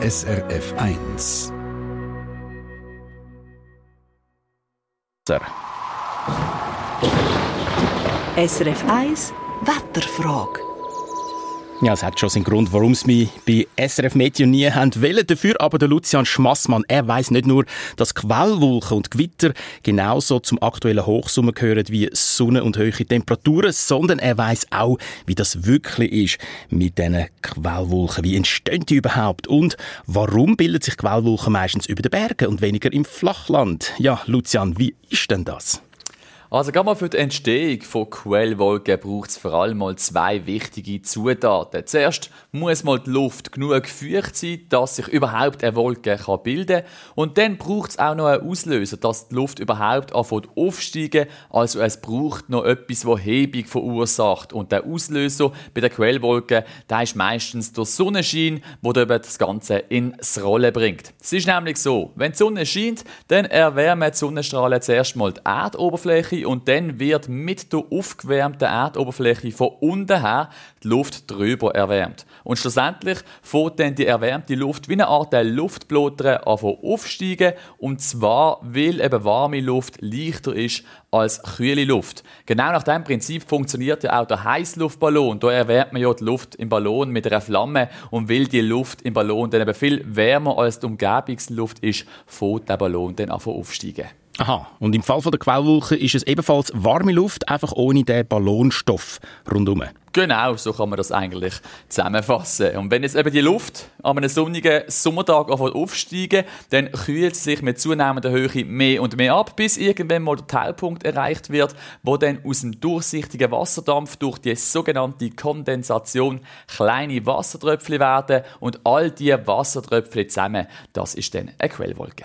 SRF 1. SRF 1 Wetterfrage. Ja, es hat schon seinen Grund, warum es mich bei SRF Medien nie haben wollen. Dafür aber der Lucian Schmassmann, er weiß nicht nur, dass Quellwolken und Gewitter genauso zum aktuellen Hochsommer gehören wie Sonne und hohe Temperaturen, sondern er weiß auch, wie das wirklich ist mit diesen Quellwolken. Wie entstehen die überhaupt? Und warum bilden sich Quellwolken meistens über den Bergen und weniger im Flachland? Ja, Lucian, wie ist denn das? Also gerade mal für die Entstehung von Quellwolken braucht es vor allem mal zwei wichtige Zutaten. Zuerst muss mal die Luft genug feucht sein, dass sich überhaupt eine Wolke kann bilden kann. Und dann braucht es auch noch einen Auslöser, dass die Luft überhaupt anfängt aufsteigen. Also es braucht noch etwas, das Hebung verursacht. Und der Auslöser bei der Quellwolke, der ist meistens der Sonnenschein, der das Ganze ins Rollen bringt. Es ist nämlich so, wenn die Sonne scheint, dann erwärmen die Sonnenstrahlen zuerst mal die Erdoberfläche Oberfläche und dann wird mit der aufgewärmten Erdoberfläche von unten her die Luft drüber erwärmt. Und schlussendlich fängt dann die erwärmte Luft wie eine Art Luftblotter an aufsteigen und zwar, weil eben warme Luft leichter ist als kühle Luft. Genau nach diesem Prinzip funktioniert ja auch der Heißluftballon. Da erwärmt man ja die Luft im Ballon mit einer Flamme und weil die Luft im Ballon dann eben viel wärmer als die Umgebungsluft ist, fängt der Ballon dann an aufsteigen. Aha, und im Fall der Quellwolke ist es ebenfalls warme Luft, einfach ohne den Ballonstoff rundherum. Genau, so kann man das eigentlich zusammenfassen. Und wenn jetzt eben die Luft an einem sonnigen Sommertag aufsteigen, dann kühlt sie sich mit zunehmender Höhe mehr und mehr ab, bis irgendwann mal der Teilpunkt erreicht wird, wo dann aus dem durchsichtigen Wasserdampf durch die sogenannte Kondensation kleine Wassertröpfchen werden und all diese Wassertröpfchen zusammen, das ist dann eine Quellwolke.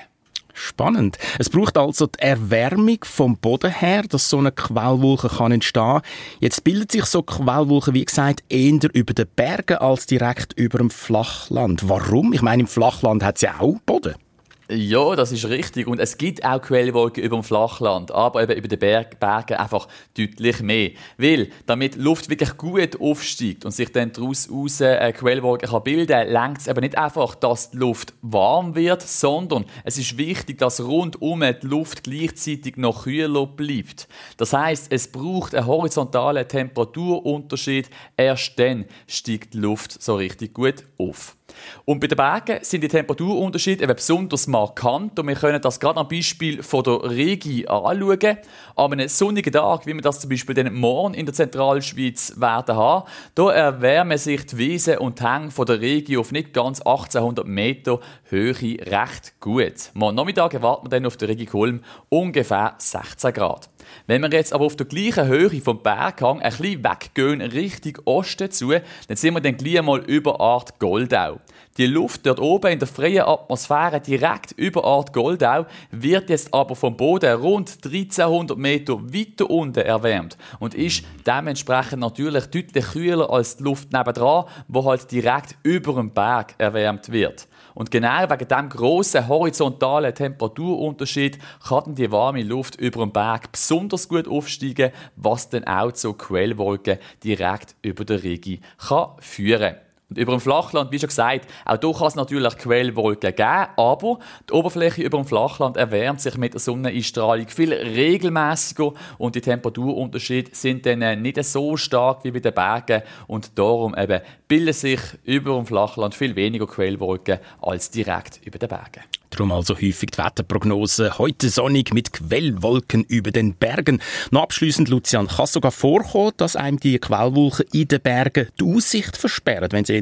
Spannend. Es braucht also die Erwärmung vom Boden her, dass so eine Quellwolke kann entstehen. Jetzt bildet sich so Quellwolke, wie gesagt, eher über den Bergen als direkt über dem Flachland. Warum? Ich meine, im Flachland hat es ja auch Boden. Ja, das ist richtig. Und es gibt auch Quellwolken über dem Flachland, aber eben über den Berg, Bergen einfach deutlich mehr. Weil, damit Luft wirklich gut aufsteigt und sich dann daraus aus eine Quellwolke kann bilden kann, längt es eben nicht einfach, dass die Luft warm wird, sondern es ist wichtig, dass rundum die Luft gleichzeitig noch kühler bleibt. Das heißt, es braucht einen horizontalen Temperaturunterschied. Erst dann steigt die Luft so richtig gut auf. Und bei den Bergen sind die Temperaturunterschiede eben besonders markant und wir können das gerade am Beispiel von der Regi anschauen. An einem sonnigen Tag, wie wir das zum Beispiel den morgen in der Zentralschweiz werden haben, da erwärmen sich die Wiesen und die Hänge von der Regi auf nicht ganz 1800 Meter Höhe recht gut. Morgen Nachmittag erwarten wir dann auf der Regi Kulm ungefähr 16 Grad. Wenn wir jetzt aber auf der gleichen Höhe vom Berghang ein bisschen weggehen, Richtung Osten zu, dann sind wir dann gleich mal über Art Goldau. Die Luft dort oben in der freien Atmosphäre direkt über Art Goldau wird jetzt aber vom Boden rund 1300 Meter weiter unten erwärmt und ist dementsprechend natürlich deutlich kühler als die Luft nebendran, wo halt direkt über dem Berg erwärmt wird. Und genau wegen diesem grossen horizontalen Temperaturunterschied kann die warme Luft über dem Berg besonders gut aufsteigen, was dann auch zu Quellwolken direkt über der Regi kann über dem Flachland, wie schon gesagt, auch hier kann es natürlich Quellwolken geben, aber die Oberfläche über dem Flachland erwärmt sich mit der Sonneneinstrahlung viel regelmäßiger und die Temperaturunterschiede sind dann nicht so stark wie bei den Bergen und darum eben bilden sich über dem Flachland viel weniger Quellwolken als direkt über den Bergen. Darum also häufig die Wetterprognose. Heute sonnig mit Quellwolken über den Bergen. Noch abschliessend, Lucian, kann es sogar vorkommen, dass einem die Quellwolken in den Bergen die Aussicht versperren, wenn sie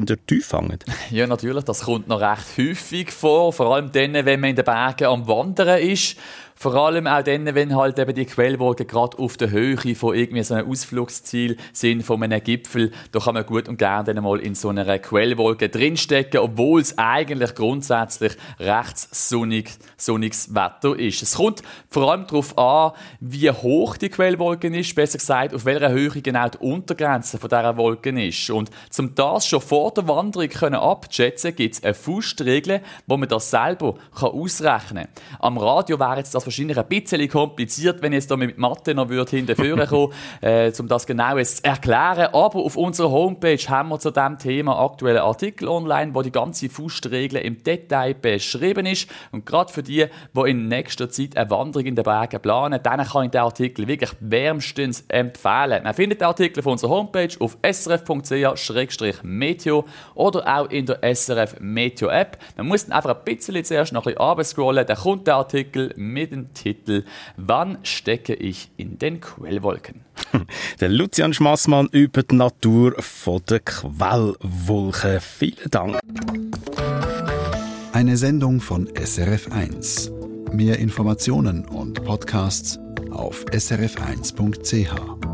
Ja, natürlich. Das kommt noch recht häufig vor. Vor allem dann, wenn man in den Bergen am Wandern ist. Vor allem auch dann, wenn halt eben die Quellwolken gerade auf der Höhe von irgendwie so einem Ausflugsziel sind, von einem Gipfel, da kann man gut und gerne dann mal in so einer Quellwolke drinstecken, obwohl es eigentlich grundsätzlich recht sonnig, sonniges Wetter ist. Es kommt vor allem darauf an, wie hoch die Quellwolke ist, besser gesagt, auf welcher Höhe genau die Untergrenze von dieser Wolke ist. Und zum das schon vor der Wanderung können abschätzen, gibt es eine Faustregel, wo man das selber kann ausrechnen kann. Am Radio wäre jetzt das wahrscheinlich ein bisschen kompliziert, wenn ich jetzt da mit Mathe noch würde hinterführen kommen, äh, um das genau jetzt zu erklären. Aber auf unserer Homepage haben wir zu diesem Thema aktuelle Artikel online, wo die ganze Faustregel im Detail beschrieben ist. Und gerade für die, die in nächster Zeit eine Wanderung in den Bergen planen, denen kann ich den Artikel wirklich wärmstens empfehlen. Man findet den Artikel auf unserer Homepage auf srf.ch-meteo oder auch in der SRF Meteo App. Man muss dann einfach ein bisschen zuerst noch ein bisschen scrollen, dann kommt der Artikel mit dem Titel Wann stecke ich in den Quellwolken? der Lucian Schmassmann über die Natur von der Quellwolken. Vielen Dank. Eine Sendung von SRF1. Mehr Informationen und Podcasts auf srf1.ch.